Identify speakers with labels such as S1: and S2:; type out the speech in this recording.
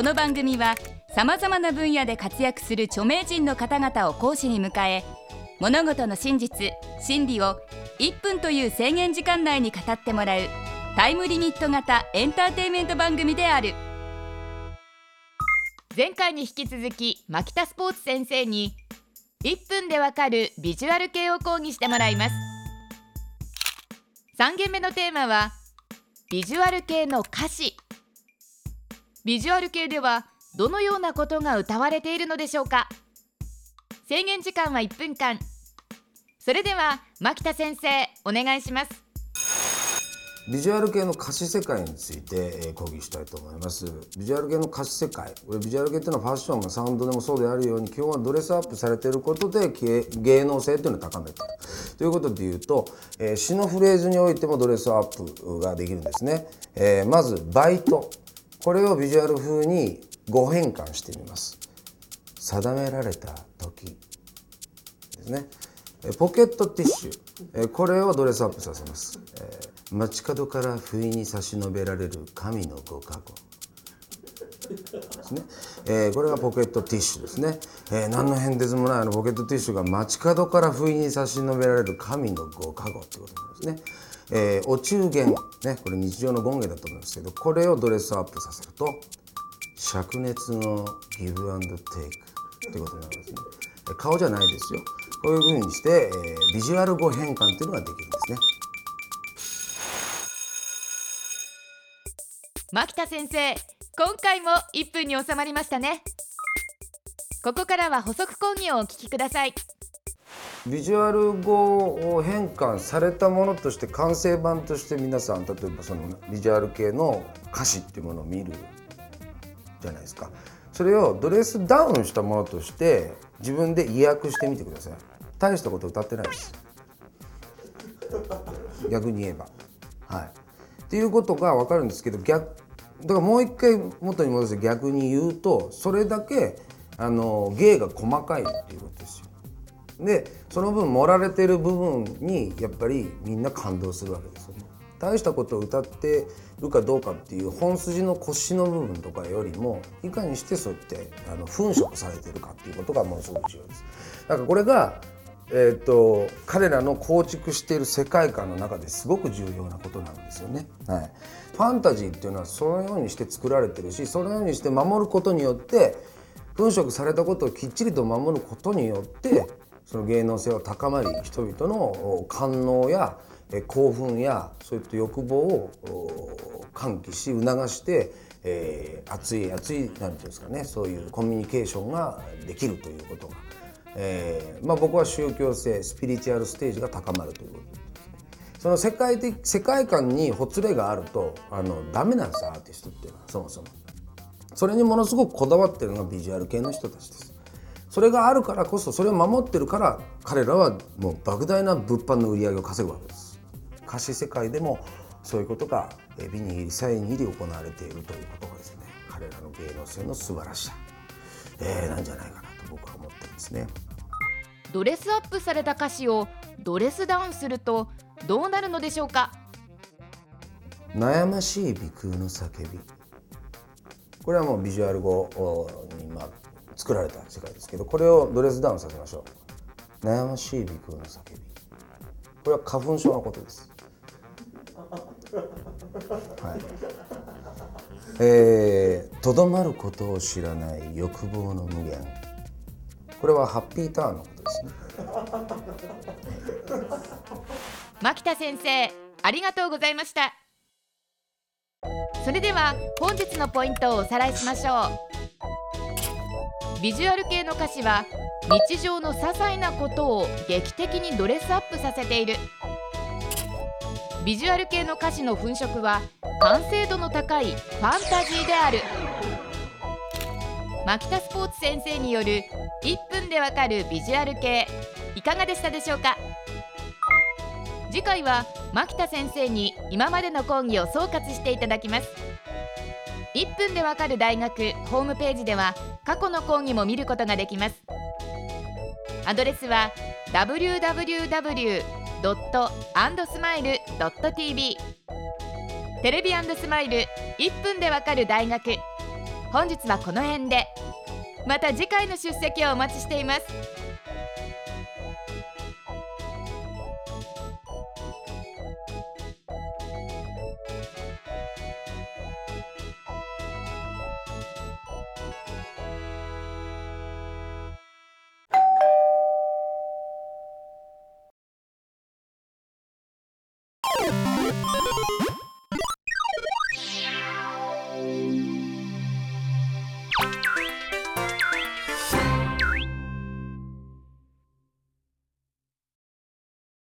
S1: この番組はさまざまな分野で活躍する著名人の方々を講師に迎え物事の真実真理を1分という制限時間内に語ってもらうタイムリミット型エンターテインメント番組である。前回に引き続き牧田スポーツ先生に1分でわかるビジュアル系を講義してもらいます。3限目のテーマはビジュアル系の歌詞。ビジュアル系ではどのようなことが歌われているのでしょうか？制限時間は1分間。それでは牧田先生お願いします。
S2: ビジュアル系の歌詞世界について、えー、講義したいと思います。ビジュアル系の歌詞世界。これビジュアル系っていうのはファッションがサウンドでもそうであるように基本はドレスアップされていることで芸能性というのを高めている。ということで言うと、えー、詩のフレーズにおいてもドレスアップができるんですね、えー、まずバイト。これをビジュアル風にご変換してみます。定められた時ですね。ポケットティッシュ。これをドレスアップさせます。街角から不意に差し伸べられる神のご加護。ですね、えー、これがポケットティッシュですね、えー、何の変哲もないあのポケットティッシュが街角から不意に差し伸べられる神のご加護ってことなんですね。えー、お中元ねこれ日常の権限だと思うんですけどこれをドレスアップさせると灼熱のギブアンドテイクってことになりますね。顔じゃないですよ。こういうふうにして、えー、ビジュアル語変換っていうのができるんですね。
S1: 牧田先生今回も1分に収まりましたね。ここからは補足講義をお聞きください。
S2: ビジュアル語を変換されたものとして完成版として皆さん例えばそのビジュアル系の歌詞っていうものを見るじゃないですか。それをドレスダウンしたものとして自分で意訳してみてください。大したこと歌ってないです。逆に言えば。はい。っていうことが分かるんですけど逆だからもう一回元に戻して逆に言うとそれだけあの芸が細かいっていうことですよでその分盛られてる部分にやっぱりみんな感動するわけですよね。大したことを歌ってるかどうかっていう本筋の腰の部分とかよりもいかにしてそうやってあの粉飾されてるかっていうことがものすごく重要です。だからこれがえーと、彼らの構築している世界観の中ですごく重要なことなんですよね。はい、ファンタジーっていうのはそのようにして作られてるしそのようにして守ることによって粉飾されたことをきっちりと守ることによってその芸能性は高まり人々の官能や興奮やそういった欲望を喚起し促して、えー、熱い熱い何て言うんですかねそういうコミュニケーションができるということが、えーまあ、僕は宗教性スピリチュアルステージが高まるということですね。その世界的世界観にほつれがあるとあのダメなんですアーティストっていうのはそもそも。それにものすごくこだわってるのがビジュアル系の人たちです。それがあるからこそそれを守ってるから彼らはもう莫大な物販の売り上げを稼ぐわけです歌詞世界でもそういうことが美に入り際に入り行われているということがですね彼らの芸能性の素晴らしさ、えー、なんじゃないかなと僕は思ってるんですね。
S1: ドレスアップされた歌詞をドレスダウンするとどうなるのでしょうか？
S2: 悩ましい鼻腔の叫び。これはもうビジュアル語にまあ作られた世界ですけどこれをドレスダウンさせましょう。悩ましい鼻腔の叫び。これは花粉症のことです。はい。えー、とどまることを知らない欲望の無限これはハッピーターンのことですね。
S1: 牧田先生ありがとうございました。それでは本日のポイントをおさらいしましょう。ビジュアル系の歌詞は日常の些細なことを劇的にドレスアップさせている。ビジュアル系の歌詞の粉飾は完成度の高いファンタジーである。牧田スポーツ先生による1分でわかるビジュアル系。いかがでしたでしょうか？次回は牧田先生に今までの講義を総括していただきます。1分でわかる大学ホームページでは過去の講義も見ることができます。アドレスは www.andsmile.tv テレビスマイル1分でわかる大学本日はこの辺で。また次回の出席をお待ちしています。